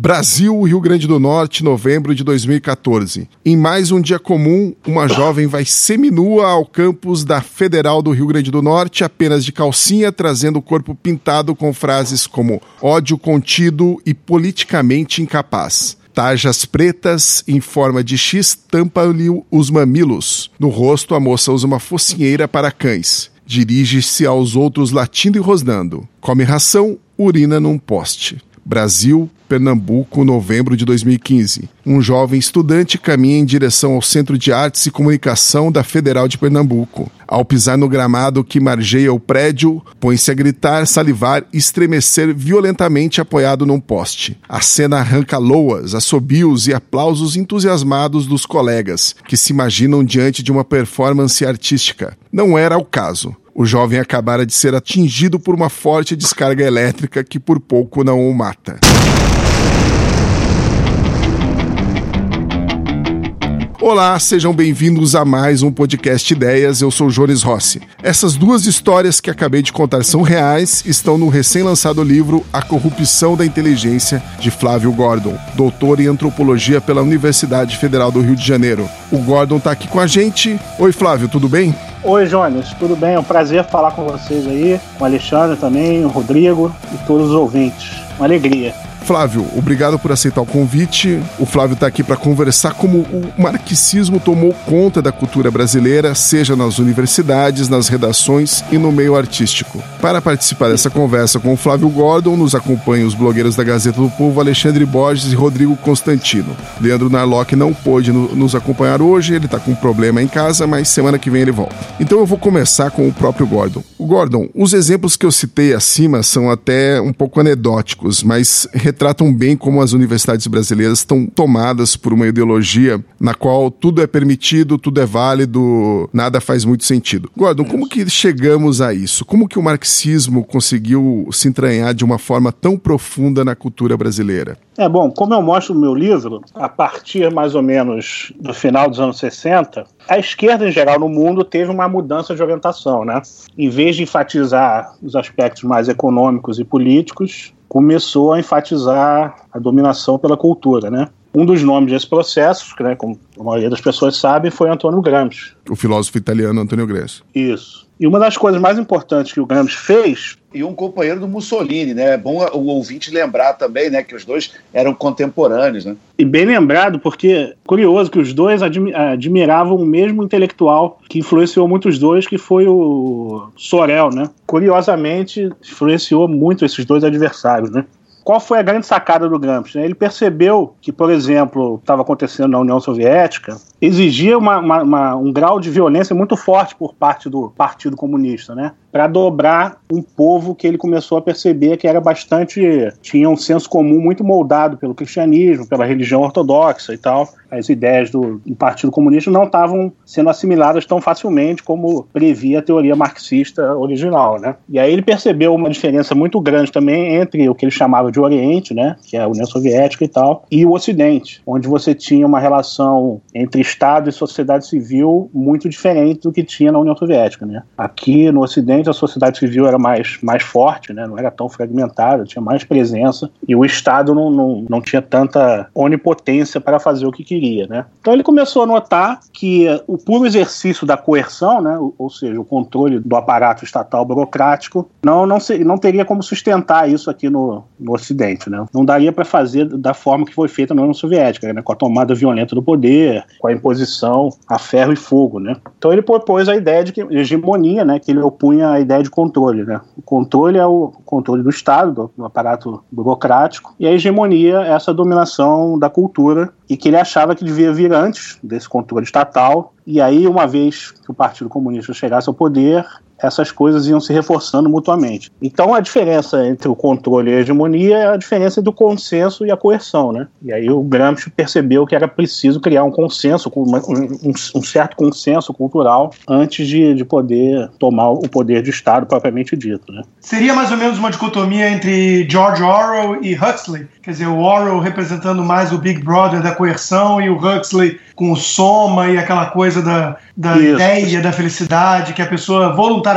Brasil, Rio Grande do Norte, novembro de 2014. Em mais um dia comum, uma jovem vai seminua ao campus da Federal do Rio Grande do Norte, apenas de calcinha, trazendo o corpo pintado com frases como ódio contido e politicamente incapaz. Tajas pretas em forma de X tampam-lhe os mamilos. No rosto, a moça usa uma focinheira para cães. Dirige-se aos outros latindo e rosnando. Come ração, urina num poste. Brasil, Pernambuco, novembro de 2015. Um jovem estudante caminha em direção ao Centro de Artes e Comunicação da Federal de Pernambuco. Ao pisar no gramado que margeia o prédio, põe-se a gritar, salivar e estremecer violentamente apoiado num poste. A cena arranca loas, assobios e aplausos entusiasmados dos colegas, que se imaginam diante de uma performance artística. Não era o caso. O jovem acabara de ser atingido por uma forte descarga elétrica que por pouco não o mata. Olá, sejam bem-vindos a mais um podcast Ideias. Eu sou Jones Rossi. Essas duas histórias que acabei de contar são reais, estão no recém-lançado livro A Corrupção da Inteligência, de Flávio Gordon, doutor em antropologia pela Universidade Federal do Rio de Janeiro. O Gordon está aqui com a gente. Oi, Flávio, tudo bem? Oi, Jones, tudo bem? É um prazer falar com vocês aí, com o Alexandre também, o Rodrigo e todos os ouvintes. Uma alegria. Flávio, obrigado por aceitar o convite. O Flávio está aqui para conversar como o marxismo tomou conta da cultura brasileira, seja nas universidades, nas redações e no meio artístico. Para participar dessa conversa com o Flávio Gordon, nos acompanham os blogueiros da Gazeta do Povo, Alexandre Borges e Rodrigo Constantino. Leandro Narlock não pôde no, nos acompanhar hoje, ele está com um problema em casa, mas semana que vem ele volta. Então eu vou começar com o próprio Gordon. Gordon, os exemplos que eu citei acima são até um pouco anedóticos, mas retratam bem como as universidades brasileiras estão tomadas por uma ideologia na qual tudo é permitido, tudo é válido, nada faz muito sentido. Gordon, como que chegamos a isso? Como que o marxismo conseguiu se entranhar de uma forma tão profunda na cultura brasileira? É bom, como eu mostro no meu livro, a partir mais ou menos do final dos anos 60, a esquerda em geral no mundo teve uma mudança de orientação, né? Em vez de enfatizar os aspectos mais econômicos e políticos, começou a enfatizar a dominação pela cultura, né? Um dos nomes desse processo, né, como a maioria das pessoas sabe, foi Antônio Gramsci. O filósofo italiano Antônio Gramsci. Isso. E uma das coisas mais importantes que o Gramsci fez e um companheiro do Mussolini, né? É bom o ouvinte lembrar também, né, que os dois eram contemporâneos, né? E bem lembrado, porque curioso que os dois admi admiravam o mesmo intelectual que influenciou muitos dois, que foi o Sorel, né? Curiosamente, influenciou muito esses dois adversários, né? Qual foi a grande sacada do Gramsci? Ele percebeu que, por exemplo, estava acontecendo na União Soviética, exigia uma, uma, uma, um grau de violência muito forte por parte do Partido Comunista, né? Para dobrar um povo que ele começou a perceber que era bastante. tinha um senso comum muito moldado pelo cristianismo, pela religião ortodoxa e tal. As ideias do, do Partido Comunista não estavam sendo assimiladas tão facilmente como previa a teoria marxista original, né? E aí ele percebeu uma diferença muito grande também entre o que ele chamava de Oriente, né? Que é a União Soviética e tal, e o Ocidente, onde você tinha uma relação entre Estado e sociedade civil muito diferente do que tinha na União Soviética. Né? Aqui no Ocidente a sociedade civil era mais, mais forte, né? não era tão fragmentada, tinha mais presença e o Estado não, não, não tinha tanta onipotência para fazer o que queria. Né? Então ele começou a notar que o puro exercício da coerção, né? ou seja, o controle do aparato estatal burocrático, não, não, se, não teria como sustentar isso aqui no, no Ocidente. Né? Não daria para fazer da forma que foi feita na União Soviética, né? com a tomada violenta do poder, com a imposição a ferro e fogo, né? Então ele propôs a ideia de hegemonia, né? Que ele opunha a ideia de controle, né? O controle é o controle do Estado, do, do aparato burocrático, e a hegemonia é essa dominação da cultura e que ele achava que devia vir antes desse controle estatal. E aí, uma vez que o Partido Comunista chegasse ao poder, essas coisas iam se reforçando mutuamente. Então a diferença entre o controle e a hegemonia é a diferença do consenso e a coerção, né? E aí o Gramsci percebeu que era preciso criar um consenso, um, um certo consenso cultural antes de, de poder tomar o poder de Estado propriamente dito, né? Seria mais ou menos uma dicotomia entre George Orwell e Huxley, quer dizer, o Orwell representando mais o Big Brother da coerção e o Huxley com o soma e aquela coisa da, da ideia da felicidade, que a pessoa voluntariamente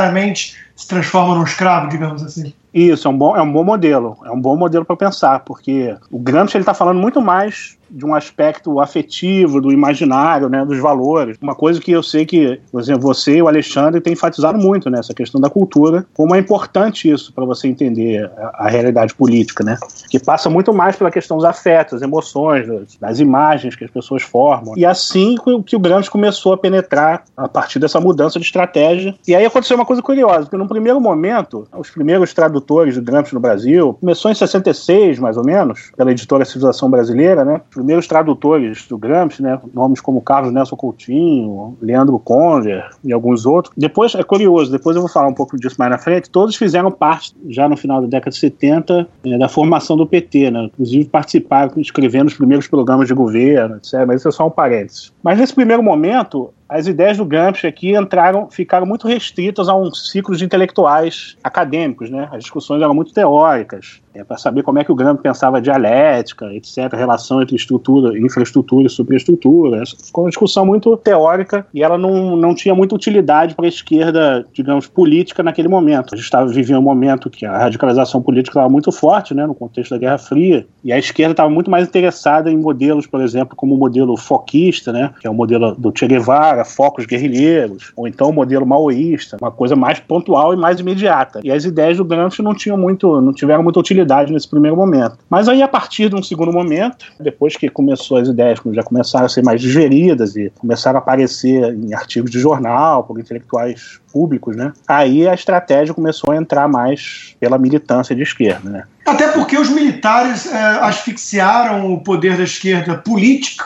se transforma num escravo, digamos assim. Isso, é um bom, é um bom modelo. É um bom modelo para pensar, porque o Gramsci está falando muito mais de um aspecto afetivo, do imaginário, né, dos valores. Uma coisa que eu sei que, por exemplo, você e o Alexandre têm enfatizado muito nessa né, questão da cultura, como é importante isso para você entender a, a, realidade política, né? Que passa muito mais pela questão dos afetos, emoções, das, das imagens que as pessoas formam. E assim que o Gramsci começou a penetrar a partir dessa mudança de estratégia. E aí aconteceu uma coisa curiosa, porque no primeiro momento, os primeiros tradutores do Gramsci no Brasil, começou em 66, mais ou menos, pela editora Civilização Brasileira, né? primeiros tradutores do Gramsci, né, nomes como Carlos Nelson Coutinho, Leandro Conner e alguns outros. Depois, é curioso, depois eu vou falar um pouco disso mais na frente, todos fizeram parte, já no final da década de 70, é, da formação do PT, né, inclusive participaram, escrevendo os primeiros programas de governo, etc., mas isso é só um parênteses. Mas nesse primeiro momento, as ideias do Gramsci aqui entraram, ficaram muito restritas a um ciclo de intelectuais acadêmicos, né? As discussões eram muito teóricas, é, para saber como é que o Gramsci pensava dialética, etc., relação entre estrutura, infraestrutura e superestrutura. Ficou uma discussão muito teórica e ela não, não tinha muita utilidade para a esquerda, digamos, política naquele momento. A gente estava vivendo um momento que a radicalização política estava muito forte, né, no contexto da Guerra Fria, e a esquerda estava muito mais interessada em modelos, por exemplo, como o modelo foquista, né, que é o modelo do Che Guevara, focos guerrilheiros, ou então o modelo maoísta, uma coisa mais pontual e mais imediata. E as ideias do Gramsci não tinham muito, não tiveram muita utilidade nesse primeiro momento. Mas aí a partir de um segundo momento, depois que começou as ideias já começaram a ser mais digeridas e começaram a aparecer em artigos de jornal por intelectuais públicos, né? Aí a estratégia começou a entrar mais pela militância de esquerda, né? Até porque os militares é, asfixiaram o poder da esquerda política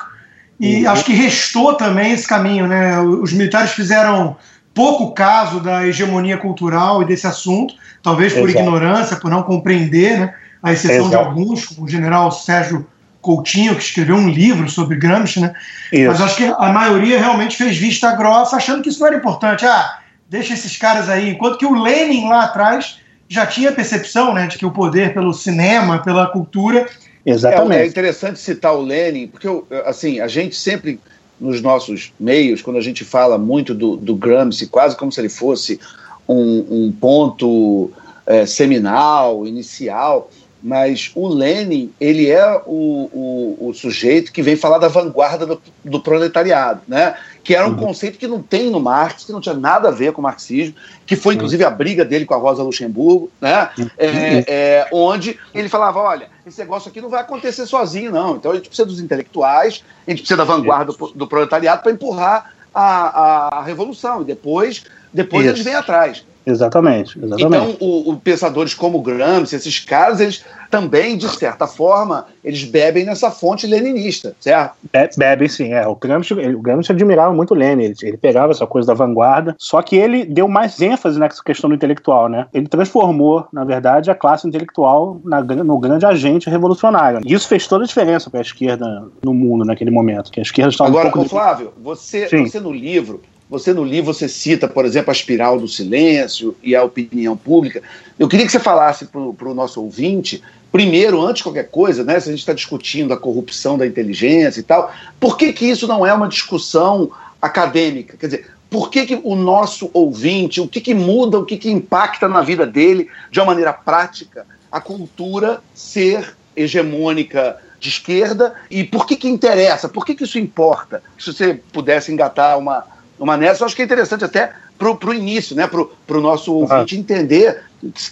e uhum. acho que restou também esse caminho, né? Os militares fizeram pouco caso da hegemonia cultural e desse assunto, talvez por Exato. ignorância, por não compreender, né? A exceção Exato. de alguns, como o general Sérgio Coutinho, que escreveu um livro sobre Gramsci, né? Isso. Mas acho que a maioria realmente fez vista grossa, achando que isso não era importante. Ah, deixa esses caras aí. Enquanto que o Lenin lá atrás já tinha percepção, né, de que o poder pelo cinema, pela cultura, Exatamente. É, é interessante citar o Lenin, porque assim, a gente sempre nos nossos meios, quando a gente fala muito do, do Gramsci, quase como se ele fosse um, um ponto é, seminal, inicial, mas o Lenin ele é o, o, o, sujeito que vem falar da vanguarda do, do proletariado, né? Que era um uhum. conceito que não tem no Marx, que não tinha nada a ver com o marxismo, que foi inclusive a briga dele com a Rosa Luxemburgo, né? Uhum. É, é, onde ele falava: olha, esse negócio aqui não vai acontecer sozinho, não. Então a gente precisa dos intelectuais, a gente precisa da vanguarda do, do proletariado para empurrar a, a, a, revolução, e depois, depois eles vêm atrás. Exatamente, exatamente. Então, o, o, pensadores como Gramsci, esses caras, eles também, de certa forma, eles bebem nessa fonte leninista, certo? Be bebem, sim. É. O, Gramsci, o Gramsci admirava muito Lenin, ele, ele, pegava essa coisa da vanguarda, só que ele deu mais ênfase nessa questão do intelectual, né? Ele transformou, na verdade, a classe intelectual na, no grande agente revolucionário. E isso fez toda a diferença para a esquerda no mundo naquele momento, que a esquerda estava Agora, um pouco... Flávio, você, você no livro, você no livro você cita, por exemplo, a espiral do silêncio e a opinião pública. Eu queria que você falasse para o nosso ouvinte, primeiro, antes de qualquer coisa, né, se a gente está discutindo a corrupção da inteligência e tal, por que, que isso não é uma discussão acadêmica? Quer dizer, por que, que o nosso ouvinte, o que, que muda, o que, que impacta na vida dele de uma maneira prática a cultura ser hegemônica de esquerda e por que, que interessa? Por que, que isso importa? Se você pudesse engatar uma numa nessa, eu acho que é interessante até para o início, né? para o nosso ouvinte uhum. entender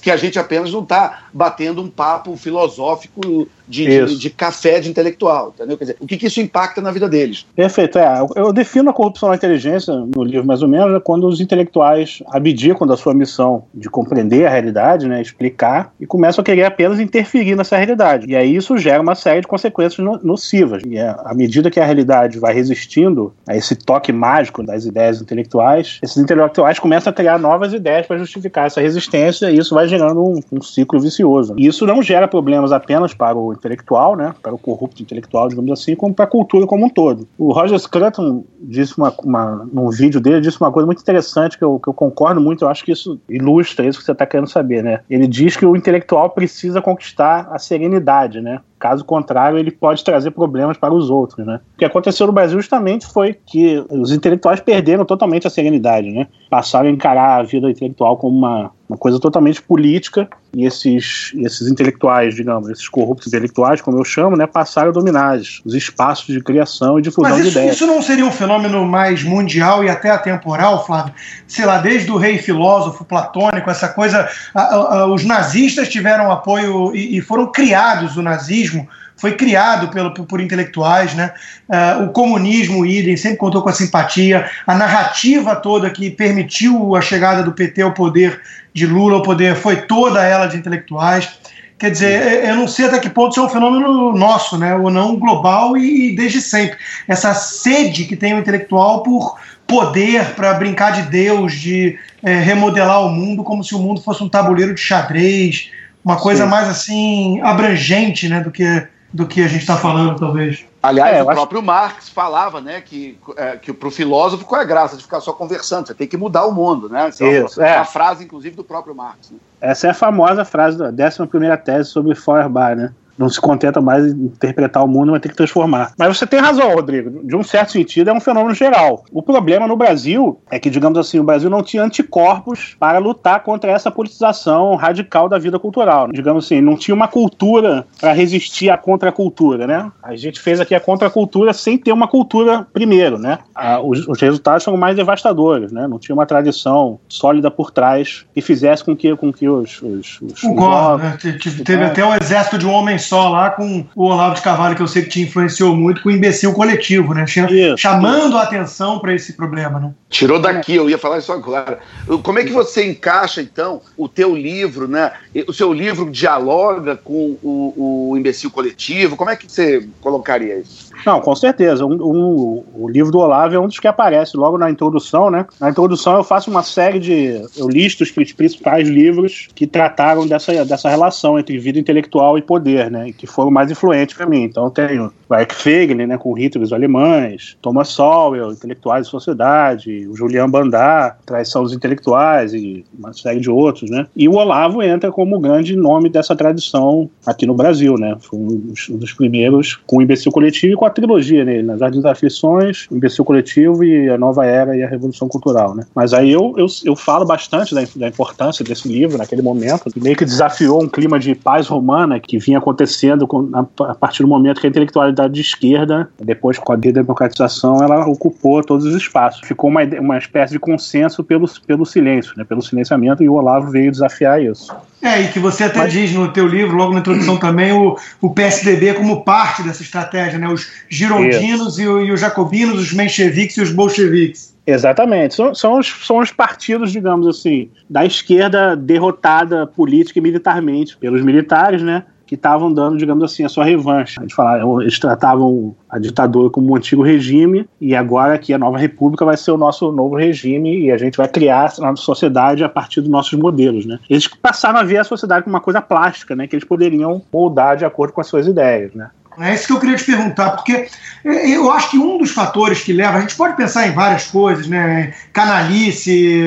que a gente apenas não está batendo um papo filosófico de, de, de, café de intelectual, entendeu? Quer dizer, o que, que, isso impacta na vida deles? Perfeito, é. Eu defino a corrupção da inteligência no livro mais ou menos né, quando os intelectuais abdicam da sua missão de compreender a realidade, né, explicar, e começam a querer apenas interferir nessa realidade. E aí isso gera uma série de consequências nocivas. E é, à medida que a realidade vai resistindo a esse toque mágico das ideias intelectuais, esses intelectuais começam a criar novas ideias para justificar essa resistência e isso vai gerando um, um ciclo vicioso. E isso não gera problemas apenas para o intelectual, né, para o corrupto intelectual, digamos assim, como para a cultura como um todo. O Roger Scruton disse uma, uma, num vídeo dele, disse uma coisa muito interessante que eu, que eu concordo muito, eu acho que isso ilustra isso que você está querendo saber, né? Ele diz que o intelectual precisa conquistar a serenidade, né? Caso contrário, ele pode trazer problemas para os outros, né? O que aconteceu no Brasil justamente foi que os intelectuais perderam totalmente a serenidade, né? Passaram a encarar a vida intelectual como uma, uma coisa totalmente política e esses, esses intelectuais, digamos, esses corruptos intelectuais, como eu chamo, né, passaram a dominar os espaços de criação e difusão Mas isso, de ideias. isso não seria um fenômeno mais mundial e até atemporal, Flávio? Sei lá, desde o rei filósofo platônico, essa coisa. A, a, a, os nazistas tiveram apoio e, e foram criados o nazismo foi criado pelo, por intelectuais, né? Uh, o comunismo, o idem, sempre contou com a simpatia, a narrativa toda que permitiu a chegada do PT ao poder, de Lula ao poder, foi toda ela de intelectuais. Quer dizer, eu não sei até que ponto isso é um fenômeno nosso, né? ou não global e, e desde sempre. Essa sede que tem o intelectual por poder, para brincar de Deus, de é, remodelar o mundo como se o mundo fosse um tabuleiro de xadrez, uma coisa Sim. mais assim abrangente né, do que do que a gente está falando, talvez. Aliás, é, o próprio acho... Marx falava, né, que, é, que para o filósofo qual é a graça de ficar só conversando? Você tem que mudar o mundo, né? Essa Isso, é uma, é. frase, inclusive, do próprio Marx. Né? Essa é a famosa frase da 11 primeira tese sobre Feuerbach, né? Não se contenta mais em interpretar o mundo, mas tem que transformar. Mas você tem razão, Rodrigo. De um certo sentido, é um fenômeno geral. O problema no Brasil é que, digamos assim, o Brasil não tinha anticorpos para lutar contra essa politização radical da vida cultural. Digamos assim, não tinha uma cultura para resistir à contracultura, né? A gente fez aqui a contracultura sem ter uma cultura primeiro, né? Ah, os, os, resultados são mais devastadores, né? Não tinha uma tradição sólida por trás que fizesse com que, com que os... os, os Concordo, né? Teve até o exército de homem só lá com o Olavo de Carvalho, que eu sei que te influenciou muito, com o imbecil coletivo, né? Isso, chamando isso. a atenção para esse problema, né? Tirou daqui, eu ia falar isso agora. Como é que você encaixa, então, o teu livro, né? O seu livro dialoga com o, o imbecil coletivo? Como é que você colocaria isso? Não, com certeza. Um, um, o livro do Olavo é um dos que aparece logo na introdução, né? Na introdução eu faço uma série de. Eu listo os principais livros que trataram dessa, dessa relação entre vida intelectual e poder, né? E que foram mais influentes para mim. Então tenho Eric Feiglin, né? Com Hitler os alemães, Thomas Sowell, Intelectuais e Sociedade, o Julian Bandar, Traição dos Intelectuais e uma série de outros, né? E o Olavo entra como grande nome dessa tradição aqui no Brasil, né? Foi um dos primeiros com o Imbecil Coletivo e com a trilogia nele, nas Jardins das Aflições, o Imbecil Coletivo e a Nova Era e a Revolução Cultural, né? Mas aí eu, eu, eu falo bastante da, da importância desse livro naquele momento, que meio que desafiou um clima de paz romana que vinha acontecendo com, a, a, partir do momento que a intelectualidade de esquerda, depois com a democratização, ela ocupou todos os espaços. Ficou uma, uma espécie de consenso pelo, pelo silêncio, né? Pelo silenciamento, e o Olavo veio desafiar isso. É, e que você até Mas... diz no teu livro, logo na introdução também, o, o PSDB como parte dessa estratégia, né? Os girondinos e, e, os jacobinos, os mencheviques e os bolcheviques. Exatamente. São, são, os, são os partidos, digamos assim, da esquerda derrotada política e militarmente pelos militares, né? que estavam dando, digamos assim, a sua revanche. A gente fala, eles tratavam a ditadura como um antigo regime e agora aqui a nova república vai ser o nosso novo regime e a gente vai criar a nossa sociedade a partir dos nossos modelos, né? Eles passaram a ver a sociedade como uma coisa plástica, né? Que eles poderiam moldar de acordo com as suas ideias, né? É isso que eu queria te perguntar, porque é, eu acho que um dos fatores que leva, a gente pode pensar em várias coisas, né? Canalice,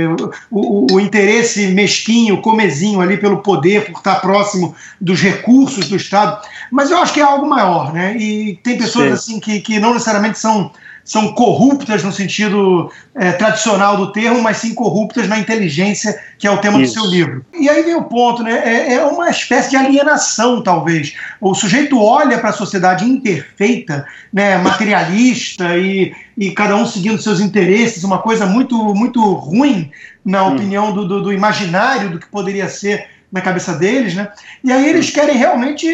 o, o, interesse mesquinho, comezinho ali pelo poder, por estar próximo dos recursos do Estado, mas eu acho que é algo maior, né? E tem pessoas Sim. assim que, que não necessariamente são são corruptas no sentido é, tradicional do termo, mas sim corruptas na inteligência, que é o tema Isso. do seu livro. E aí vem o ponto, né? É, é uma espécie de alienação, talvez. O sujeito olha para a sociedade imperfeita, né, materialista e, e cada um seguindo seus interesses, uma coisa muito, muito ruim na hum. opinião do, do, do imaginário do que poderia ser na cabeça deles, né? E aí eles querem realmente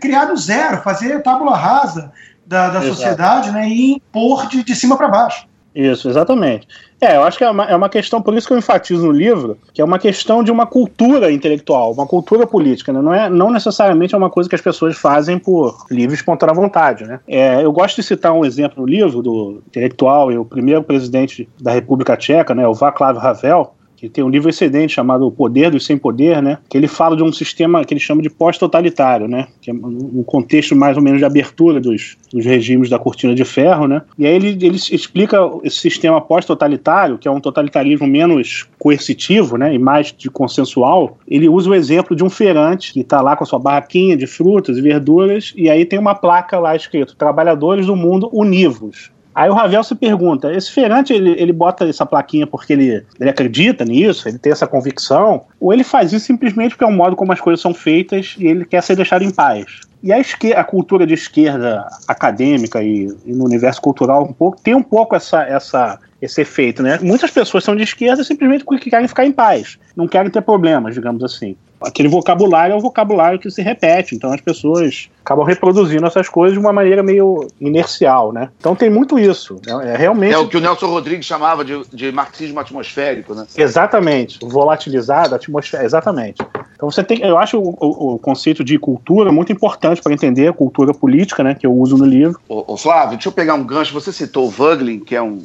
criar do zero, fazer tábula rasa, da, da sociedade né, e impor de, de cima para baixo. Isso, exatamente. É, eu acho que é uma, é uma questão, por isso que eu enfatizo no livro, que é uma questão de uma cultura intelectual, uma cultura política, né? não, é, não necessariamente é uma coisa que as pessoas fazem por livre espontânea vontade. Né? É, eu gosto de citar um exemplo no livro do intelectual e o primeiro presidente da República Tcheca, né, o Václav Havel, que tem um livro excedente chamado O Poder dos Sem Poder, né? Que ele fala de um sistema que ele chama de pós-totalitário, né? Que é um contexto mais ou menos de abertura dos, dos regimes da cortina de ferro, né? E aí ele, ele explica esse sistema pós-totalitário, que é um totalitarismo menos coercitivo, né? E mais de consensual. Ele usa o exemplo de um feirante que está lá com a sua barraquinha de frutas e verduras e aí tem uma placa lá escrito Trabalhadores do Mundo Univos. Aí o Ravel se pergunta: esse feirante ele, ele bota essa plaquinha porque ele, ele acredita nisso, ele tem essa convicção, ou ele faz isso simplesmente porque é um modo como as coisas são feitas e ele quer ser deixado em paz? E a, esquerda, a cultura de esquerda acadêmica e, e, no universo cultural um pouco tem um pouco essa, essa, esse efeito, né? Muitas pessoas são de esquerda simplesmente porque querem ficar em paz, não querem ter problemas, digamos assim aquele vocabulário é um vocabulário que se repete, então as pessoas acabam reproduzindo essas coisas de uma maneira meio inercial, né? Então tem muito isso. É, é realmente. É o que o Nelson Rodrigues chamava de, de marxismo atmosférico, né? Exatamente. Volatilizado, atmosférico. Exatamente. Então você tem. Eu acho o, o, o conceito de cultura muito importante para entender a cultura política, né? Que eu uso no livro. Ô, ô Flávio, deixa eu pegar um gancho. Você citou o Vogelin, que é um,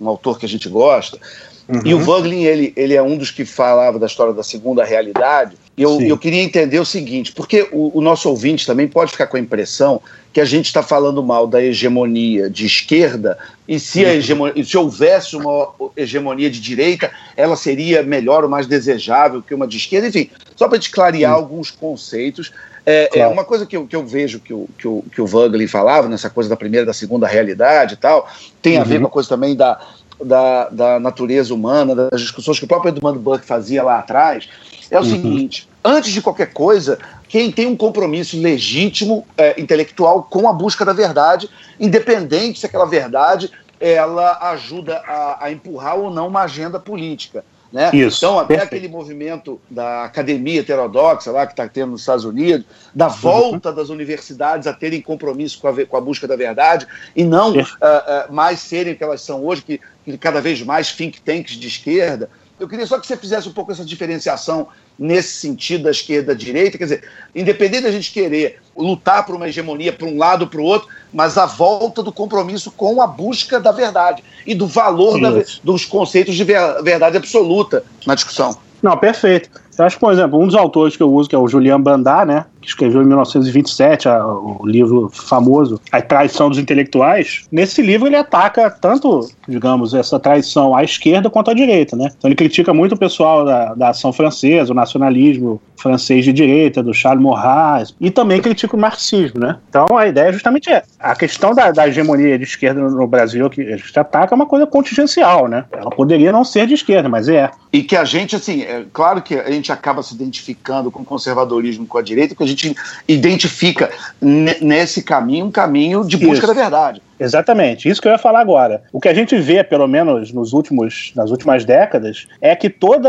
um autor que a gente gosta. Uhum. E o Vogelin, ele, ele é um dos que falava da história da segunda realidade. E eu, eu queria entender o seguinte, porque o, o, nosso ouvinte também pode ficar com a impressão que a gente está falando mal da hegemonia de esquerda, e se, a hegemonia, se houvesse uma hegemonia de direita, ela seria melhor ou mais desejável que uma de esquerda. Enfim, só para te clarear Sim. alguns conceitos. É, é, claro. é, uma coisa que eu, que eu vejo que o, que, o, que o Wagner falava, nessa coisa da primeira e da segunda realidade e tal, tem uhum. a ver uhum. com a coisa também da, da, da natureza humana, das discussões que o próprio Edmund Burke fazia lá atrás, é o uhum. seguinte: antes de qualquer coisa, quem tem um compromisso legítimo é, intelectual com a busca da verdade, independente se aquela verdade ela ajuda a, a empurrar ou não uma agenda política. Né? Isso, então, até perfeito. aquele movimento da academia heterodoxa lá que está tendo nos Estados Unidos, da uhum. volta uhum. das universidades a terem compromisso com a, com a busca da verdade e não uh, uh, mais serem o que elas são hoje, que, que cada vez mais think tanks de esquerda. Eu queria só que você fizesse um pouco essa diferenciação nesse sentido da esquerda direita, quer dizer, independente da gente querer lutar por uma hegemonia para um lado ou para o outro, mas a volta do compromisso com a busca da verdade e do valor da, dos conceitos de verdade absoluta na discussão. Não, perfeito. Acho que, por exemplo, um dos autores que eu uso, que é o Julian Bandar, né? Que escreveu em 1927 a, o livro famoso A Traição dos Intelectuais. Nesse livro ele ataca tanto, digamos, essa traição à esquerda quanto à direita, né? Então ele critica muito o pessoal da, da ação francesa, o nacionalismo francês de direita, do Charles Maurras, e também critica o marxismo, né? Então a ideia é justamente essa. A questão da, da hegemonia de esquerda no Brasil que a gente ataca é uma coisa contingencial, né? Ela poderia não ser de esquerda, mas é. E que a gente, assim, é claro que a gente gente acaba se identificando com o conservadorismo, com a direita, que a gente identifica nesse caminho um caminho de busca Isso. da verdade. Exatamente, isso que eu ia falar agora. O que a gente vê, pelo menos nos últimos, nas últimas décadas, é que todo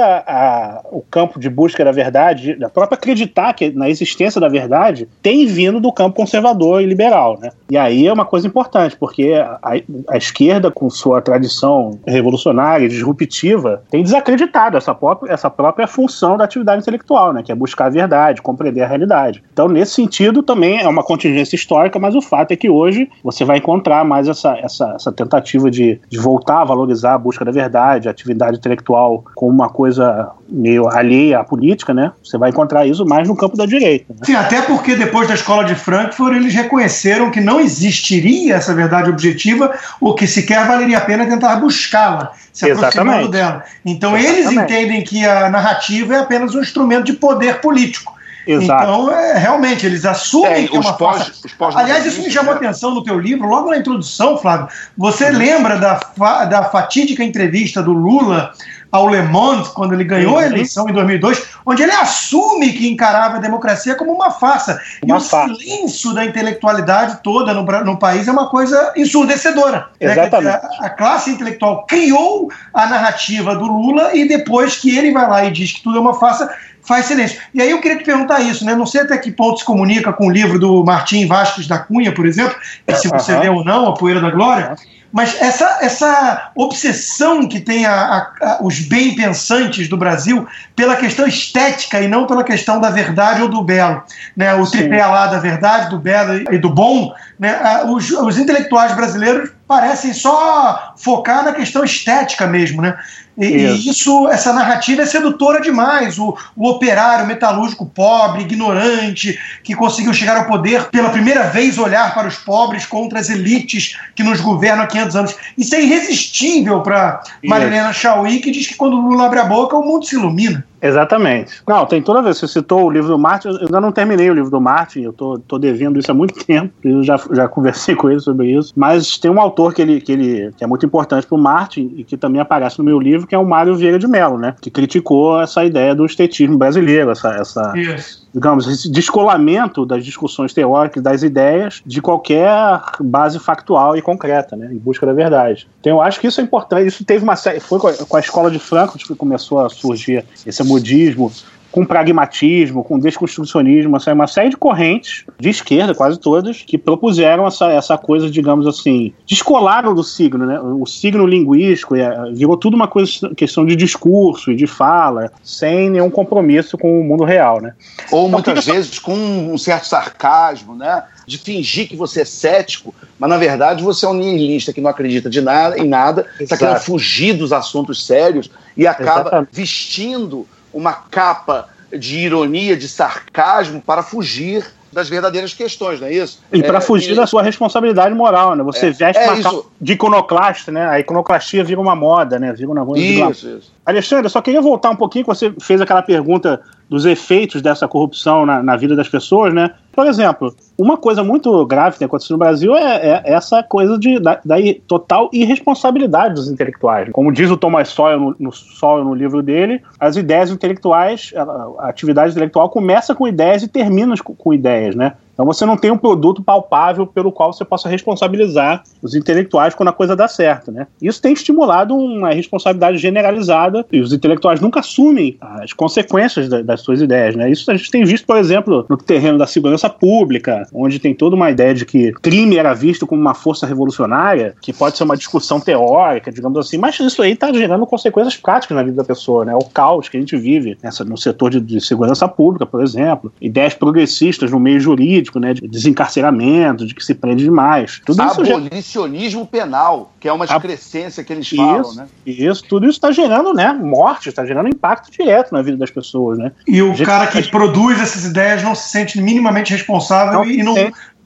o campo de busca da verdade, da própria acreditar que, na existência da verdade, tem vindo do campo conservador e liberal. Né? E aí é uma coisa importante, porque a, a esquerda, com sua tradição revolucionária e disruptiva, tem desacreditado essa própria, essa própria função da atividade intelectual, né? que é buscar a verdade, compreender a realidade. Então, nesse sentido, também é uma contingência histórica, mas o fato é que hoje você vai encontrar mais essa, essa, essa tentativa de, de voltar a valorizar a busca da verdade, a atividade intelectual como uma coisa meio alheia à política, né? Você vai encontrar isso mais no campo da direita. Né? Sim, até porque depois da escola de Frankfurt eles reconheceram que não existiria essa verdade objetiva ou que sequer valeria a pena tentar buscá-la, se aproximando dela. Então Exatamente. eles entendem que a narrativa é apenas um instrumento de poder político. Exato. Então, é, realmente, eles assumem é, que é uma pós, farsa. Aliás, isso me chamou né? atenção no teu livro, logo na introdução, Flávio. Você uhum. lembra da, fa da fatídica entrevista do Lula ao Le Monde, quando ele ganhou uhum. a eleição em 2002, onde ele assume que encarava a democracia como uma farsa. Uma e o farsa. silêncio da intelectualidade toda no, no país é uma coisa ensurdecedora. Né? Exatamente. Né? A, a, classe intelectual criou a narrativa do Lula e depois que ele vai lá e diz que tudo é uma farsa, faz silêncio. E aí eu queria te perguntar isso, né? Não sei até que ponto se comunica com o livro do Martim Vasques da Cunha, por exemplo, se você uhum. leu ou não, A Poeira da Glória, mas essa, essa obsessão que tem a, a, a, os bem-pensantes do Brasil pela questão estética e não pela questão da verdade ou do belo. Né? O Sim. tripé lá da verdade, do belo e do bom, né? os, os intelectuais brasileiros parecem só focar na questão estética mesmo, né? E isso. e isso, essa narrativa é sedutora demais. O, o, operário metalúrgico pobre, ignorante, que conseguiu chegar ao poder pela primeira vez olhar para os pobres contra as elites que nos governam há 500 anos. Isso é irresistível para Marilena Chauí, que diz que quando o Lula abre a boca, o mundo se ilumina. Exatamente. Não, tem toda vez. Você citou o livro do Martin, eu ainda não terminei o livro do Martin, eu tô, tô devendo isso há muito tempo, eu já, já conversei com ele sobre isso. Mas tem um autor que ele, que ele que é muito importante pro Martin e que também aparece no meu livro, que é o Mário Vieira de Mello, né? Que criticou essa ideia do estetismo brasileiro, essa, essa, yes digamos, esse descolamento das discussões teóricas, das ideias, de qualquer base factual e concreta, né, em busca da verdade. Então eu acho que isso é importante. Isso teve uma série. Foi com a escola de Frankfurt que começou a surgir esse modismo com pragmatismo, com desconstrucionismo, assim, uma série de correntes de esquerda, quase todas, que propuseram essa, essa coisa, digamos assim, descolaram do signo, né? O signo linguístico é, virou tudo uma coisa, questão de discurso e de fala, sem nenhum compromisso com o mundo real, né? Ou então, muitas vezes com um certo sarcasmo, né? De fingir que você é cético, mas na verdade você é um nihilista que não acredita de nada, em nada, está querendo fugir dos assuntos sérios e acaba Exatamente. vestindo uma capa de ironia, de sarcasmo para fugir das verdadeiras questões, não é isso? E para é, fugir e... da sua responsabilidade moral, né? Você é, veste é uma de iconoclasta, né? A iconoclastia vira uma moda, né? Vira uma coisa Isso, isso. Alexandre, eu só queria voltar um pouquinho, que você fez aquela pergunta dos efeitos dessa corrupção na, na vida das pessoas, né? Por exemplo, uma coisa muito grave que tem acontecido no Brasil é, é essa coisa de, da, da, total irresponsabilidade dos intelectuais. Como diz o Thomas Sowell no, no, Sowell no livro dele, as ideias intelectuais, a, a atividade intelectual começa com ideias e termina com, com ideias, né? Então você não tem um produto palpável pelo qual você possa responsabilizar os intelectuais quando a coisa dá certo, né? Isso tem estimulado uma responsabilidade generalizada e os intelectuais nunca assumem as consequências das suas ideias, né? Isso a gente tem visto, por exemplo, no terreno da segurança pública, onde tem toda uma ideia de que crime era visto como uma força revolucionária, que pode ser uma discussão teórica, digamos assim, mas isso aí está gerando consequências práticas na vida da pessoa, né? O caos que a gente vive nessa, no setor de, de segurança pública, por exemplo, ideias progressistas no meio jurídico né, de desencarceramento, de que se prende demais. Tudo Abolicionismo já... penal, que é uma excrescência que eles falam, isso, né? Isso, tudo isso está gerando, né, morte, está gerando impacto direto na vida das pessoas, né? E o cara que produz essas ideias não se sente minimamente responsável não e não,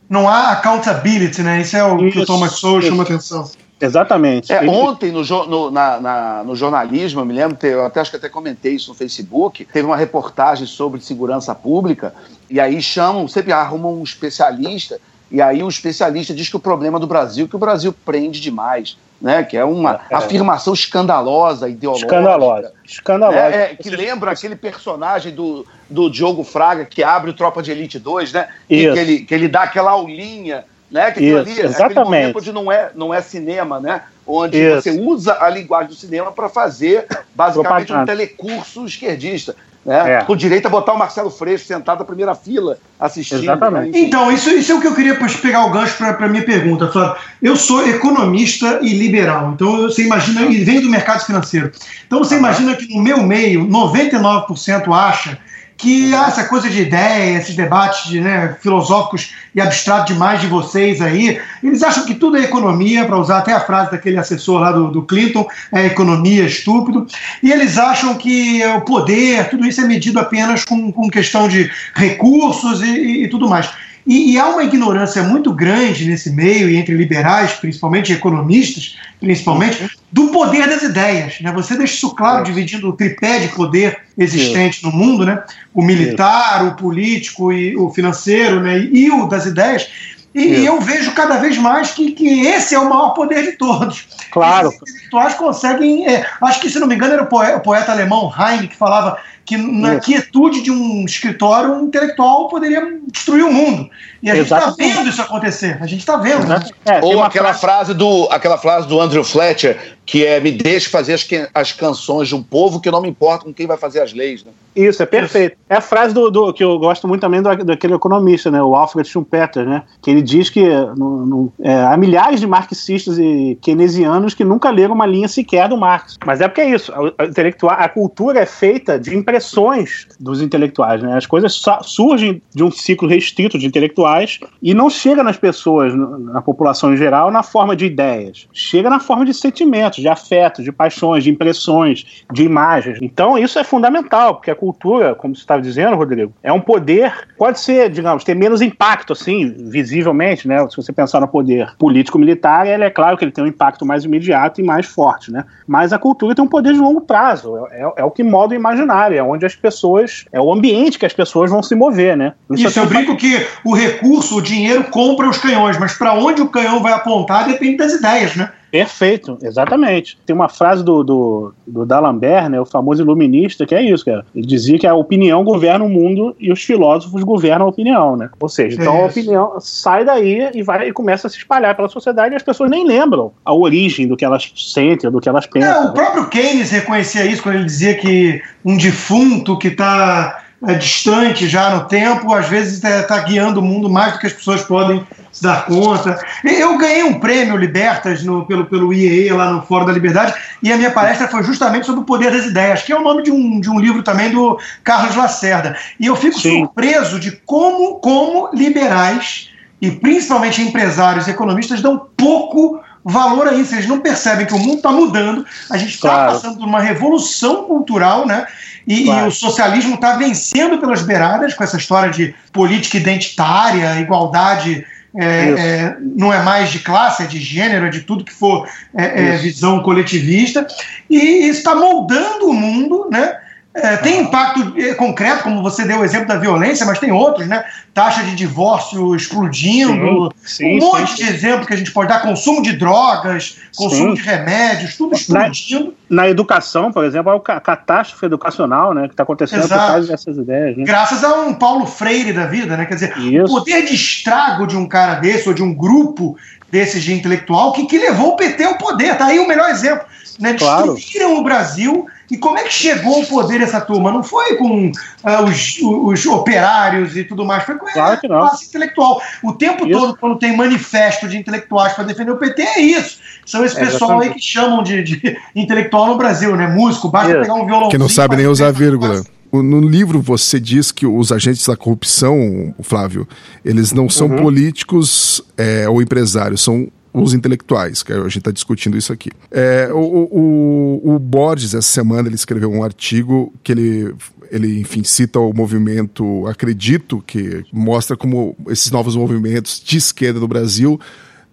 não há accountability, né? Isso é o isso, que o Thomas Sowell chama atenção. Exatamente. É. Ontem, no, no, na, na, no, jornalismo, eu me lembro, eu até acho que até comentei isso no Facebook, teve uma reportagem sobre segurança pública, e aí chamam, sempre arrumam um especialista, e aí o especialista diz que o problema do Brasil é que o Brasil prende demais. Né, que é uma é. afirmação escandalosa, ideológica. Escandalosa. Escandalosa. É, é, que lembra aquele personagem do, do Diogo Fraga que abre o Tropa de Elite 2, né? Que, que, ele, que ele dá aquela aulinha né? Que Isso, ali, exatamente. onde não é, não é cinema, né? Onde Isso. você usa a linguagem do cinema para fazer basicamente Propaganda. um telecurso esquerdista. Né? É. Com direito a botar o Marcelo Freixo sentado na primeira fila assistindo. Exatamente. Né? Então, isso, isso é o que eu queria pegar o gancho para a minha pergunta, Flávio. Eu sou economista e liberal, então você imagina, e venho do mercado financeiro. Então você imagina que no meu meio, 99% acha que essa coisa de ideia, esses debates de, né, filosóficos e abstratos demais de vocês aí, eles acham que tudo é economia, para usar até a frase daquele assessor lá do, do, Clinton, é economia estúpido, e eles acham que o poder, tudo isso é medido apenas com, com questão de recursos e, e, e tudo mais. E, e, há uma ignorância muito grande nesse meio, e entre liberais, principalmente economistas, principalmente, do poder das ideias. Né? Você deixa isso claro, dividindo o tripé de poder existente no mundo, né? o militar, o político e o financeiro né? e o das ideias. E, eu vejo cada vez mais que, que esse é o maior poder de todos. Claro. Os intelectuais conseguem. É, acho que, se não me engano, era o poeta, o poeta alemão Heine que falava que na Isso. quietude de um escritório, um intelectual poderia destruir o mundo. E a Exatamente. gente está vendo isso acontecer. A gente está vendo. Né? É, Ou aquela frase... do, aquela frase do Andrew Fletcher, que é me deixe fazer as, as canções de um povo que não me importa com quem vai fazer as leis. Né? Isso, é perfeito. É a frase do, do, que eu gosto muito também do, daquele economista, né, o Alfred Schumpeter, né, que ele diz que no, no, é, há milhares de marxistas e keynesianos que nunca leram uma linha sequer do Marx. Mas é porque é isso, a, a, intelectual, a cultura é feita de impressões dos intelectuais. Né? As coisas surgem de um ciclo restrito de intelectuais e não chega nas pessoas, na população em geral, na forma de ideias. Chega na forma de sentimentos, de afetos, de paixões, de impressões, de imagens. Então isso é fundamental, porque a cultura, como você estava dizendo, Rodrigo, é um poder, pode ser, digamos, ter menos impacto, assim, visivelmente, né? Se você pensar no poder político-militar, ele é claro que ele tem um impacto mais imediato e mais forte, né? Mas a cultura tem um poder de longo prazo, é, é, é o que molda o imaginário, é onde as pessoas, é o ambiente que as pessoas vão se mover, né? Isso, Isso eu brinco que o recurso, o dinheiro compra os canhões, mas para onde o canhão vai apontar depende das ideias, né? Perfeito, exatamente. Tem uma frase do, do, do D'Alembert, né, o famoso iluminista, que é isso, cara. Ele dizia que a opinião governa o mundo e os filósofos governam a opinião, né? Ou seja, então a opinião sai daí e vai e começa a se espalhar pela sociedade e as pessoas nem lembram a origem do que elas sentem, do que elas pensam. É, o próprio Keynes reconhecia isso quando ele dizia que um defunto que está é, distante já no tempo, às vezes está é, guiando o mundo mais do que as pessoas podem se dar conta. Eu ganhei um prêmio Libertas no, pelo, pelo IEE lá no Fórum da Liberdade e a minha palestra foi justamente sobre o poder das ideias, que é o nome de um, de um livro também do Carlos Lacerda. E eu fico Sim. surpreso de como, como liberais e principalmente empresários e economistas dão pouco valor a isso. Eles não percebem que o mundo está mudando, a gente está claro. passando por uma revolução cultural, né? E, claro. e o socialismo está vencendo pelas beiradas com essa história de política identitária, igualdade. É, é, não é mais de classe, é de gênero, é de tudo que for é, é visão coletivista, e isso está moldando o mundo, né? É, tem impacto é, concreto, como você deu o exemplo da violência, mas tem outros, né? Taxa de divórcio explodindo, sim, sim, um monte sim, de exemplos que a gente pode dar, consumo de drogas, consumo de remédios, tudo explodindo. Na, na, educação, por exemplo, é a catástrofe educacional, né? Que está acontecendo Exato. por causa dessas ideias. Né? Graças a um Paulo Freire da vida, né? Quer dizer, Isso. o poder de estrago de um cara desse, ou de um grupo desses de intelectual, que, que levou o PT ao poder. Tá aí o melhor exemplo. Né? Destruíram claro. o Brasil e como é que chegou ao poder essa turma? Não foi com uh, os, os, operários e tudo mais, foi com claro a classe intelectual. O tempo isso. todo, quando tem manifesto de intelectuais para defender o PT, é isso. São esse é, pessoal exatamente. aí que chamam de, de, intelectual no Brasil, né? Músico, basta pegar um violão. Que não sabe nem usar vírgula. No livro você diz que os agentes da corrupção, Flávio, eles não são uhum. políticos é, ou empresários, são os intelectuais, que a gente está discutindo isso aqui. É, o, o, o, Borges, essa semana, ele escreveu um artigo que ele, ele, enfim, cita o movimento Acredito, que mostra como esses novos movimentos de esquerda no Brasil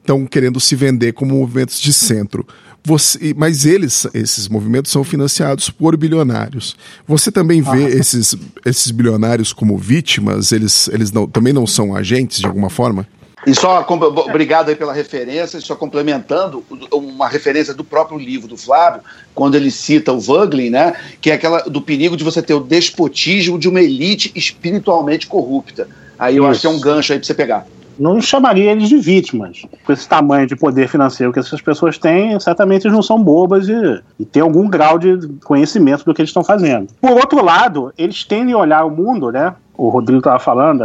estão querendo se vender como movimentos de centro. Você, mas eles, esses movimentos são financiados por bilionários. Você também vê ah. esses, esses bilionários como vítimas? Eles, eles não, também não são agentes de alguma forma? E só, obrigado aí pela referência, só complementando uma referência do próprio livro do Flávio, quando ele cita o Wögling, né, que é aquela do perigo de você ter o despotismo de uma elite espiritualmente corrupta. Aí eu Isso. acho que é um gancho aí para você pegar. Não chamaria eles de vítimas. Com esse tamanho de poder financeiro que essas pessoas têm, certamente eles não são bobas e, e têm algum grau de conhecimento do que eles estão fazendo. Por outro lado, eles tendem a olhar o mundo, né? O Rodrigo estava falando,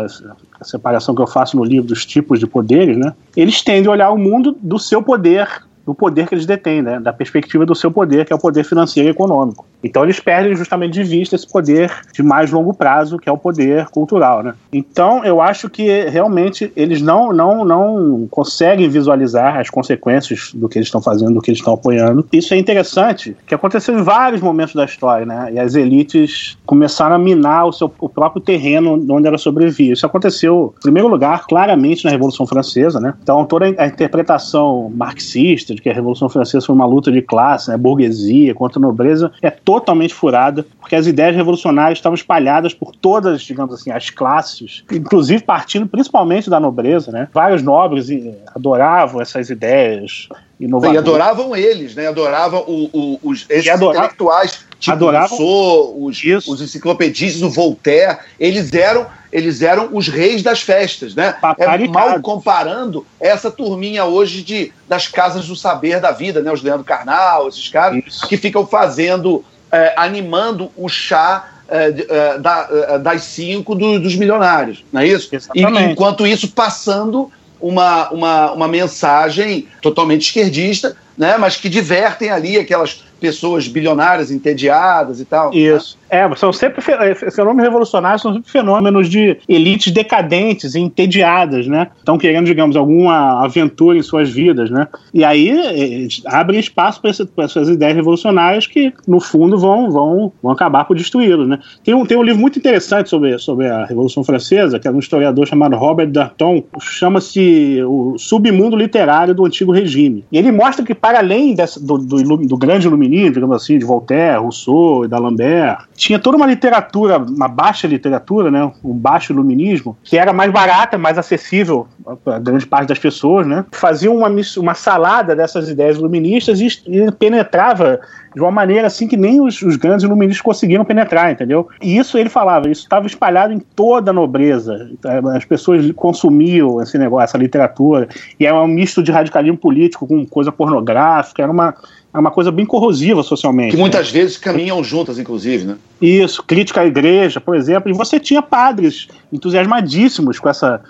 a separação que eu faço no livro dos tipos de poderes, né? Eles tendem a olhar o mundo do seu poder do poder que eles detêm, né? da perspectiva do seu poder, que é o poder financeiro e econômico. Então eles perdem justamente de vista esse poder de mais longo prazo, que é o poder cultural. Né? Então eu acho que realmente eles não, não, não conseguem visualizar as consequências do que eles estão fazendo, do que eles estão apoiando. Isso é interessante, que aconteceu em vários momentos da história, né? e as elites começaram a minar o, seu, o próprio terreno onde ela sobrevivia. Isso aconteceu, em primeiro lugar, claramente na Revolução Francesa. Né? Então toda a interpretação marxista, de que a Revolução Francesa foi uma luta de classe, né, burguesia contra a nobreza, é totalmente furada, porque as ideias revolucionárias estavam espalhadas por todas, digamos assim, as classes, inclusive partindo principalmente da nobreza, né? Vários nobres adoravam essas ideias, e adoravam eles, né? Adoravam o, o, os esses adorava, intelectuais, tipo adoravam, Rousseau, os, os enciclopedistas, o Voltaire, eles eram eles eram os reis das festas, né? É mal comparando essa turminha hoje de, das casas do saber da vida, né? Os Leandro Carnal, esses caras Isso. que ficam fazendo, é, animando o chá é, é, da, é, das cinco do, dos milionários, não é isso? E, enquanto isso passando uma, uma, uma mensagem totalmente esquerdista, né, mas que divertem ali aquelas pessoas bilionárias entediadas e tal. Isso. Né? É, são sempre é, fenômenos revolucionários, são sempre fenômenos de elites decadentes entediadas, né? Estão querendo, digamos, alguma aventura em suas vidas, né? E aí abrem espaço para essas ideias revolucionárias que, no fundo, vão, vão, vão acabar por destruí-lo, né? Tem um, tem um livro muito interessante sobre, sobre a Revolução Francesa, que é um historiador chamado Robert Darton, chama-se O Submundo Literário do Antigo Regime. E ele mostra que, para além dessa, do, do, do grande iluminismo, iluminismo, digamos assim, de Voltaire, Rousseau e d'Alembert. Tinha toda uma literatura, uma baixa literatura, né, um baixo iluminismo, que era mais barata, mais acessível a grande parte das pessoas, né? Fazia uma, uma salada dessas ideias iluministas e, e penetrava de uma maneira assim que nem os, os, grandes iluministas conseguiram penetrar, entendeu? E isso ele falava, isso estava espalhado em toda a nobreza. As pessoas consumiam esse negócio, essa literatura, e era um misto de radicalismo político com coisa pornográfica, era uma, era uma coisa bem corrosiva socialmente. Que muitas né? vezes caminham juntas, inclusive, né? Isso, crítica à igreja, por exemplo, e você tinha padres entusiasmadíssimos com essa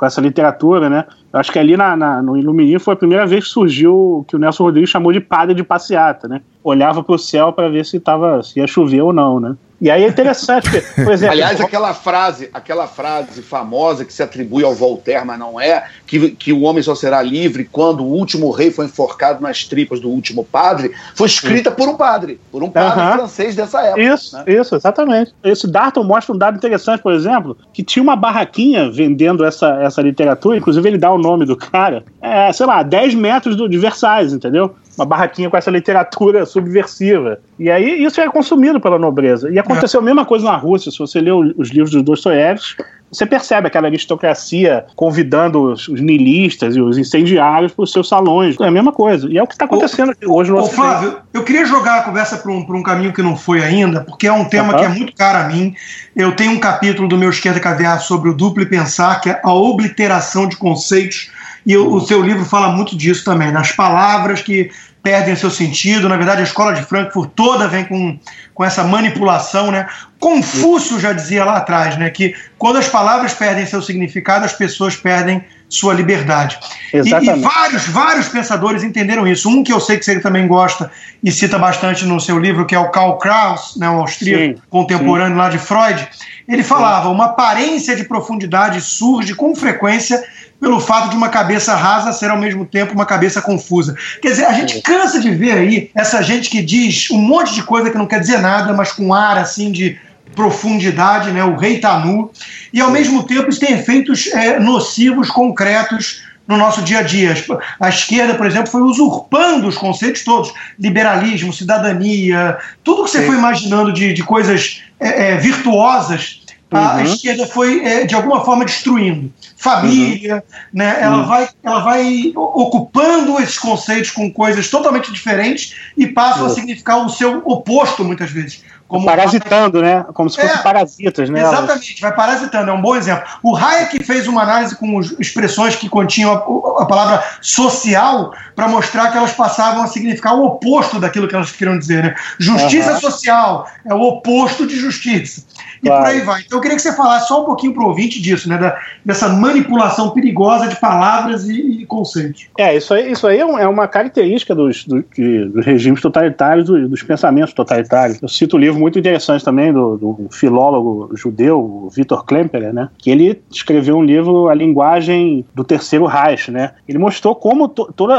com essa literatura, né? Eu acho que ali na, na, no Iluminismo foi a primeira vez que surgiu o que o Nelson Rodrigues chamou de padre de passeata, né? Olhava para o céu para ver se, tava, se ia chover ou não, né? E aí é interessante, por exemplo. Aliás, aquela frase, aquela frase famosa que se atribui ao Voltaire, mas não é, que, que o homem só será livre quando o último rei foi enforcado nas tripas do último padre, foi escrita por um padre, por um padre uhum. francês dessa época. Isso, né? isso, exatamente. Esse Darton mostra um dado interessante, por exemplo, que tinha uma barraquinha vendendo essa, essa literatura, inclusive ele dá o nome do cara, é, sei lá, 10 metros do, de Versailles, entendeu? uma barraquinha com essa literatura subversiva. E aí isso é consumido pela nobreza. E aconteceu a mesma coisa na Rússia. Se você lê os livros dos Dostoiévski, você percebe aquela aristocracia convidando os, os nihilistas e os incendiários para os seus salões. É a mesma coisa. E é o que está acontecendo ô, hoje no Ô, Flávio, eu queria jogar a conversa para um, um caminho que não foi ainda, porque é um tema uhum. que é muito caro a mim. Eu tenho um capítulo do meu Esquerda Caviar sobre o duplo pensar, que é a obliteração de conceitos. E o, o seu livro fala muito disso também, nas palavras que perdem seu sentido. Na verdade, a escola de Frankfurt toda vem com, com essa manipulação, né? Confúcio já dizia lá atrás, né, que quando as palavras perdem seu significado, as pessoas perdem sua liberdade. E, e, vários, vários pensadores entenderam isso. Um que eu sei que você também gosta e cita bastante no seu livro, que é o Karl Kraus, né, um austríaco sim, contemporâneo sim. lá de Freud, ele falava: uma aparência de profundidade surge com frequência pelo fato de uma cabeça rasa ser ao mesmo tempo uma cabeça confusa. Quer dizer, a gente cansa de ver aí essa gente que diz um monte de coisa que não quer dizer nada, mas com ar assim de profundidade, né? O rei tá nu. E ao mesmo tempo isso tem efeitos é, nocivos, concretos no nosso dia a dia. A esquerda, por exemplo, foi usurpando os conceitos todos: liberalismo, cidadania, tudo que você Sim. foi imaginando de, de coisas é, é, virtuosas a uhum. esquerda foi, é, de alguma forma, destruindo. Família, uhum. né? ela, uhum. vai, ela vai ocupando esses conceitos com coisas totalmente diferentes e passam a significar o seu oposto, muitas vezes. Como parasitando, né? Como se fossem é, parasitas, né? Exatamente, vai parasitando, é um bom exemplo. O Hayek fez uma análise com expressões que continham a, a palavra social para mostrar que elas passavam a significar o oposto daquilo que elas queriam dizer, né? Justiça uhum. social é o oposto de justiça e claro. por aí vai. Então eu queria que você falasse só um pouquinho para o ouvinte disso, né? Da, dessa manipulação perigosa de palavras e, e, conceitos. É, isso aí, isso aí é, é uma característica dos, do, de, dos regimes totalitários, do, dos pensamentos totalitários. Eu cito um livro muito interessante também do, do filólogo judeu, Victor Klemperer, né? Que ele escreveu um livro, A Linguagem do Terceiro Reich, né? Ele mostrou como to, todo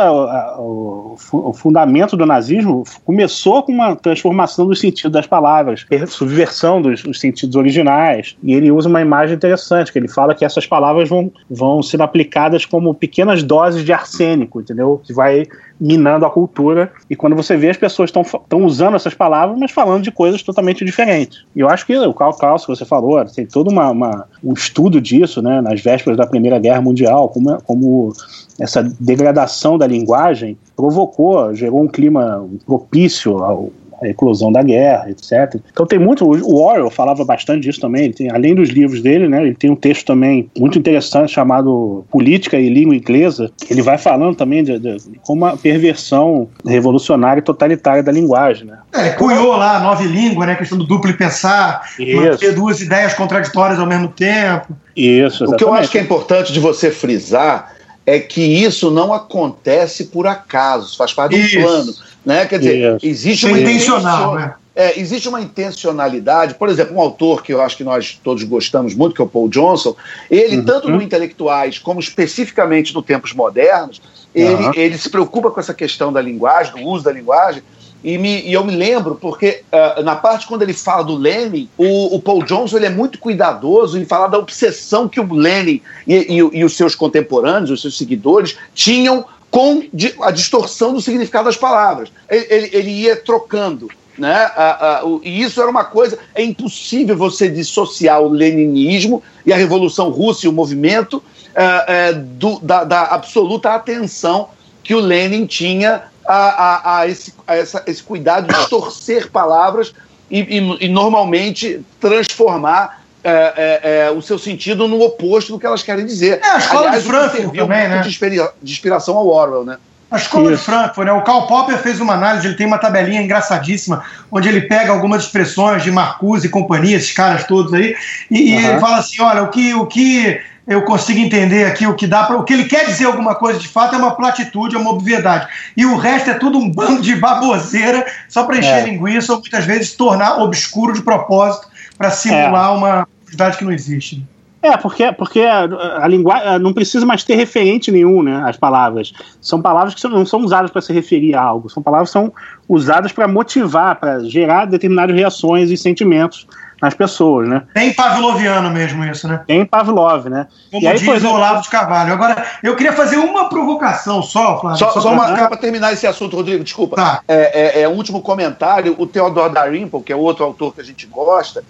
o, o fundamento do nazismo começou com uma transformação do sentido das palavras, subversão dos, dos sentidos originais. E ele usa uma imagem interessante, que ele fala que essas palavras vão, vão ser aplicadas como pequenas doses de arsênico, entendeu? Que vai minando a cultura. E quando você vê, as pessoas estão usando essas palavras, mas falando de coisas totalmente diferentes. E eu acho que o Karl Kraus, que você falou, tem todo uma, uma, um estudo disso, né, nas vésperas da Primeira Guerra Mundial, como, como essa degradação da linguagem provocou, gerou um clima propício ao, a eclosão da guerra, etc. Então tem muito. O Orwell falava bastante disso também. Ele tem, além dos livros dele, né, ele tem um texto também muito interessante chamado Política e Língua Inglesa. Ele vai falando também de, de, de como a perversão revolucionária e totalitária da linguagem. Né? É, ele cunhou lá a nova língua, né, a questão do duplo pensar, ter duas ideias contraditórias ao mesmo tempo. Isso, exatamente. O que eu acho que é importante de você frisar é que isso não acontece por acaso, faz parte de um plano. Né? Quer dizer, existe uma intencional, né? É, existe uma intencionalidade, por exemplo, um autor que eu acho que nós todos gostamos muito, que é o Paul Johnson, ele, uhum. tanto no intelectuais como especificamente no tempos modernos, ele, uhum. ele se preocupa com essa questão da linguagem, do uso da linguagem, e, me, e eu me lembro, porque uh, na parte quando ele fala do Lenin, o, o, Paul Johnson ele é muito cuidadoso em falar da obsessão que o Lenin e, e, e os seus contemporâneos, os seus seguidores, tinham com a distorção do significado das palavras. Ele, ele, ele ia trocando. Né? A, a, o, e isso era uma coisa. É impossível você dissociar o leninismo e a Revolução Russa e o movimento é, é, do, da, da, absoluta atenção que o Lenin tinha a, a, esse, essa, esse cuidado de distorcer palavras e, e, e normalmente transformar é, é, é, o seu sentido no oposto do que elas querem dizer. É, a escola Aliás, de Frankfurt também, né? De inspiração ao Orwell, né? A escola Isso. de Frankfurt, né? O Karl Popper fez uma análise, ele tem uma tabelinha engraçadíssima, onde ele pega algumas expressões de Marcuse e companhia, esses caras todos aí, e, uhum. e ele fala assim: olha, o que, o que eu consigo entender aqui o que dá para o que ele quer dizer alguma coisa de fato é uma platitude, é uma obviedade. E o resto é tudo um bando de baboseira só para encher é. linguiça ou muitas vezes tornar obscuro de propósito para simular é. uma obviedade que não existe. É, porque, porque a, a linguagem não precisa mais ter referente nenhum, né? As palavras. São palavras que não são usadas para se referir a algo, são palavras que são usadas para motivar, para gerar determinadas reações e sentimentos nas pessoas, né? Tem pavloviano mesmo isso, né? Tem Pavlov, né? Como e aí, diz o é- Olavo de Carvalho. Agora, eu queria fazer uma provocação só, Flávio. Só, só, só uma para terminar esse assunto, Rodrigo, desculpa. Tá. É, é, é, um último comentário. O Theodore Dalrymple, que é outro autor que a gente gosta,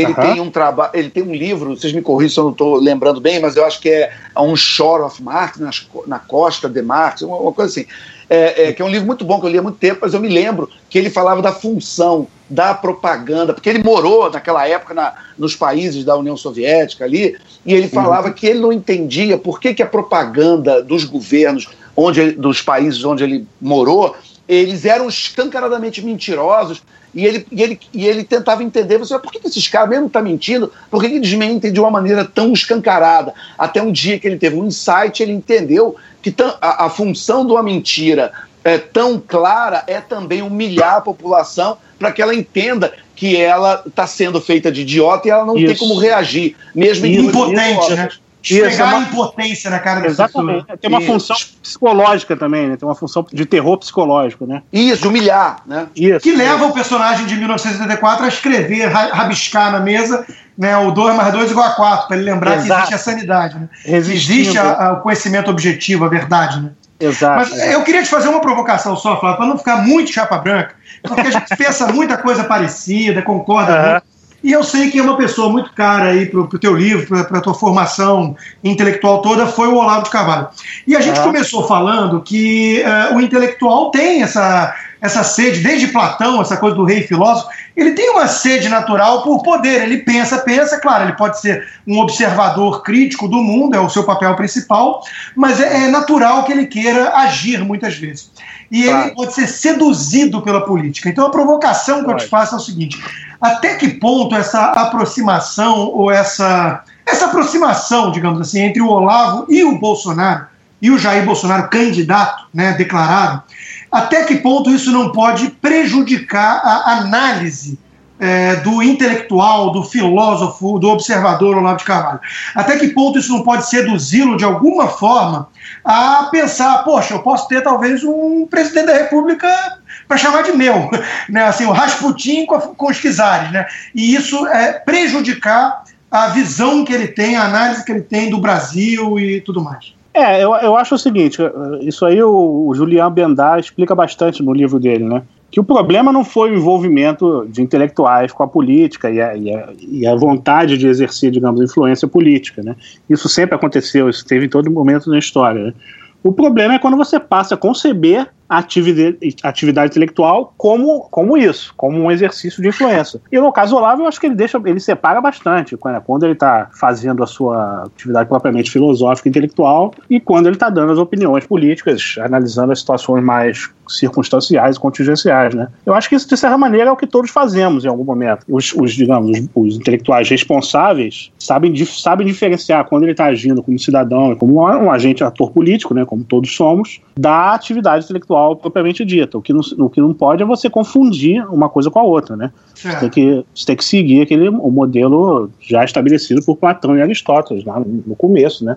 ele tem um trabalho, ele tem um livro, vocês me corrigem se eu não estou lembrando bem, mas eu acho que é On Shore of Marx, na, na costa de Marx, uma, uma coisa assim é, é, que é um livro muito bom, que eu li há muito tempo, mas eu me lembro que ele falava da função da propaganda, porque ele morou naquela época na, nos países da União Soviética ali, e ele falava uhum. que ele não entendia por que, que a propaganda dos governos onde, dos países onde ele morou, eles eram escancaradamente mentirosos, e ele, e ele, e ele tentava entender, você, por que, que esses caras mesmo estão tá mentindo? Por que, que eles mentem de uma maneira tão escancarada? Até um dia que ele teve um insight, ele entendeu que a, a função de uma mentira é, tão clara é também humilhar a população para que ela entenda que ela está sendo feita de idiota e ela não Isso. tem como reagir, mesmo em impotente, né? Esfregar é uma... a impotência na cara Exatamente. Pessoa. Tem uma Isso. função psicológica também, né? Tem uma função de terror psicológico, né? Isso, de humilhar, né? Isso. Que leva o personagem de 1974 a escrever, rabiscar na mesa, né? O 2 mais 2 igual a 4, para ele lembrar Exato. que existe a sanidade, né? Existe a, a, o conhecimento objetivo, a verdade, né? Exato. Mas eu queria te fazer uma provocação só, Flávio, para não ficar muito chapa branca, porque a gente pensa muita coisa parecida, concorda uhum. muito. E eu sei que é uma pessoa muito cara aí para o teu livro, para a tua formação intelectual toda, foi o Olavo de Carvalho. E a gente começou falando que uh, o intelectual tem essa, essa sede, desde Platão, essa coisa do rei filósofo, ele tem uma sede natural por poder. Ele pensa, pensa, claro, ele pode ser um observador crítico do mundo, é o seu papel principal, mas é, é natural que ele queira agir muitas vezes. E claro. ele pode ser seduzido pela política. Então a provocação que eu te faço é o seguinte: até que ponto essa aproximação ou essa, essa aproximação, digamos assim, entre o Olavo e o Bolsonaro, e o Jair Bolsonaro candidato, né, declarado, até que ponto isso não pode prejudicar a análise é, do intelectual, do filósofo, do observador Olavo de Carvalho? Até que ponto isso não pode seduzi-lo de alguma forma a pensar, poxa, eu posso ter talvez um presidente da República para chamar de meu, né? Assim, o Rasputin com, com os czares, né? E isso é prejudicar a visão que ele tem, a análise que ele tem do Brasil e tudo mais. É, eu, eu acho o seguinte, isso aí o, o Julian Bendar explica bastante no livro dele, né? que o problema não foi o envolvimento de intelectuais com a política e a, e a, e a vontade de exercer, digamos, influência política. Né? Isso sempre aconteceu, isso teve em todo momento na história. Né? O problema é quando você passa a conceber a atividade, intelectual como, como isso, como um exercício de influência. E no caso Olavo, eu acho que ele deixa, ele separa bastante quando, quando ele está fazendo a sua atividade propriamente filosófica e intelectual e quando ele está dando as opiniões políticas, analisando as situações mais circunstanciais e contingenciais, né? Eu acho que isso, de certa maneira, é o que todos fazemos em algum momento. Os, os digamos, os, os, intelectuais responsáveis sabem, sabem diferenciar quando ele está agindo como cidadão, como um, um agente ator político, né, como todos somos, da atividade intelectual propriamente dita. O que não, o que não pode é você confundir uma coisa com a outra, né? Você tem, que, você tem que seguir aquele o modelo já estabelecido por Platão e Aristóteles, lá no, no começo, né?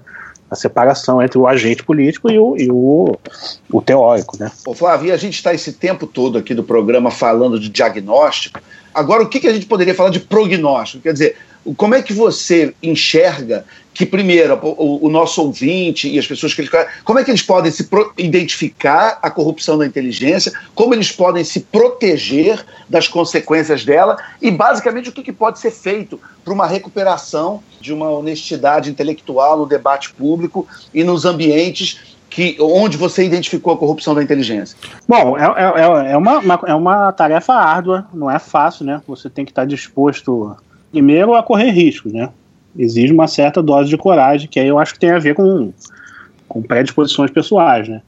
a separação entre o agente político e o, e o, o teórico. Né? Ô Flávio, a gente está esse tempo todo aqui do programa falando de diagnóstico. Agora, o que, que a gente poderia falar de prognóstico? Quer dizer, Como é que você enxerga que, primeiro, o, o, nosso ouvinte e as pessoas que eles. Como é que eles podem se identificar a corrupção da inteligência? Como eles podem se proteger das consequências dela? E, basicamente, o que, que pode ser feito para uma recuperação de uma honestidade intelectual no debate público e nos ambientes que, onde você identificou a corrupção da inteligência? Bom, é, é, é, uma, uma, é uma tarefa árdua, não é fácil, né? Você tem que estar disposto, primeiro, a correr riscos, né? exige uma certa dose de coragem, que aí eu acho que tem a ver com, com predisposições pessoais, né?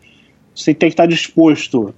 Você tem que estar disposto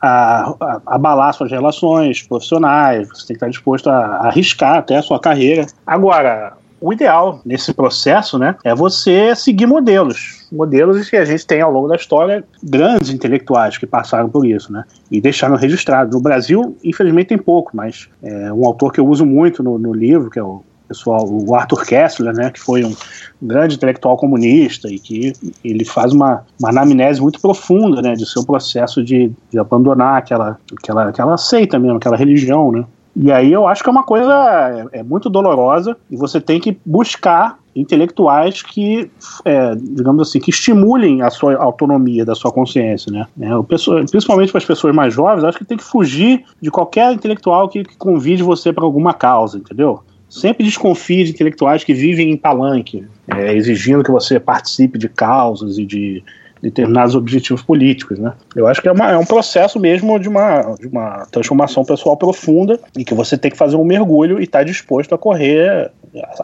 a, a, a abalar suas relações profissionais, você tem que estar disposto a, a arriscar até a sua carreira. Agora, o ideal nesse processo, né, é você seguir modelos. Modelos que a gente tem ao longo da história, grandes intelectuais que passaram por isso, né, e deixaram registrado. No Brasil, infelizmente, tem pouco, mas é um autor que eu uso muito no, no livro, que é o pessoal, o Arthur Kessler, né, que foi um grande intelectual comunista e que ele faz uma, uma anamnese muito profunda, né, de seu processo de, de abandonar aquela, aquela, aquela seita mesmo, aquela religião, né. E aí eu acho que é uma coisa é, é muito dolorosa e você tem que buscar intelectuais que, é, digamos assim, que estimulem a sua autonomia da sua consciência, né? É, pessoa, principalmente para as pessoas mais jovens, acho que tem que fugir de qualquer intelectual que, que convide você para alguma causa, entendeu? sempre desconfie de intelectuais que vivem em palanque, é, exigindo que você participe de causas e de determinados objetivos políticos, né? Eu acho que é, uma, é um processo mesmo de uma, de uma transformação pessoal profunda e que você tem que fazer um mergulho e estar tá disposto a correr,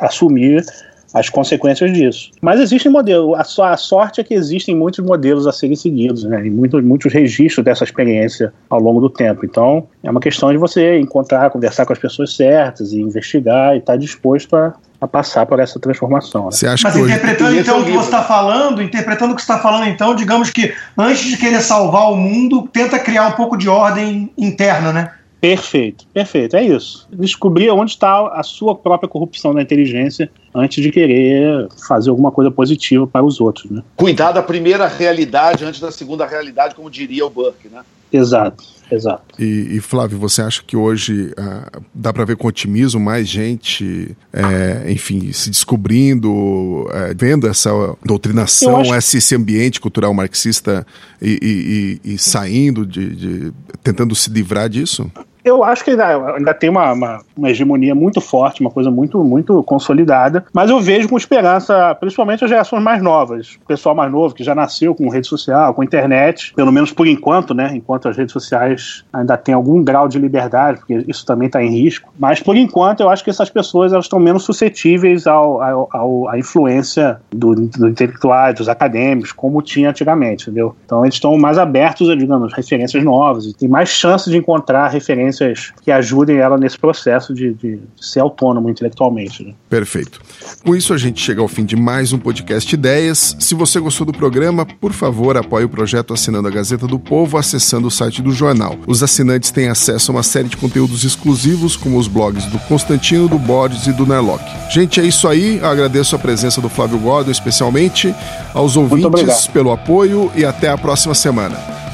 a assumir as consequências disso. Mas existem modelos, a, a, sorte é que existem muitos modelos a serem seguidos, né? E muitos, muitos registros dessa experiência ao longo do tempo. Então, é uma questão de você encontrar, conversar com as pessoas certas e investigar e estar disposto a, a passar por essa transformação. Né? Você acha Mas que interpretando hoje... então o que você está falando, interpretando o que você está falando, então, digamos que antes de querer salvar o mundo, tenta criar um pouco de ordem interna, né? Perfeito, perfeito, é isso. Descobrir onde está a sua própria corrupção da inteligência antes de querer fazer alguma coisa positiva para os outros, né? Cuidar da primeira realidade antes da segunda realidade, como diria o Burke, né? Exato. Exato. E, e, Flávio, você acha que hoje uh, dá para ver com otimismo mais gente, é, enfim, se descobrindo, é, vendo essa doutrinação, acho... esse, esse, ambiente cultural marxista e, e, e saindo de, de, tentando se livrar disso? Eu acho que ainda, ainda tem uma, uma, uma, hegemonia muito forte, uma coisa muito, muito consolidada, mas eu vejo com esperança, principalmente as gerações mais novas, o pessoal mais novo que já nasceu com rede social, com internet, pelo menos por enquanto, né? Enquanto as redes sociais ainda têm algum grau de liberdade, porque isso também está em risco. Mas por enquanto eu acho que essas pessoas elas estão menos suscetíveis ao, ao, ao à influência do, do intelectuais, dos acadêmicos, como tinha antigamente, entendeu? Então eles estão mais abertos a, digamos, referências novas e tem mais chance de encontrar referências referências que ajudem ela nesse processo de, de ser autônomo intelectualmente. Né? Perfeito. Com isso, a gente chega ao fim de mais um podcast Ideias. Se você gostou do programa, por favor, apoie o projeto assinando a Gazeta do Povo, acessando o site do jornal. Os assinantes têm acesso a uma série de conteúdos exclusivos, como os blogs do Constantino, do Borges e do Nerlock. Gente, é isso aí. Eu agradeço a presença do Flávio Gordo, especialmente aos ouvintes pelo apoio e até a próxima semana.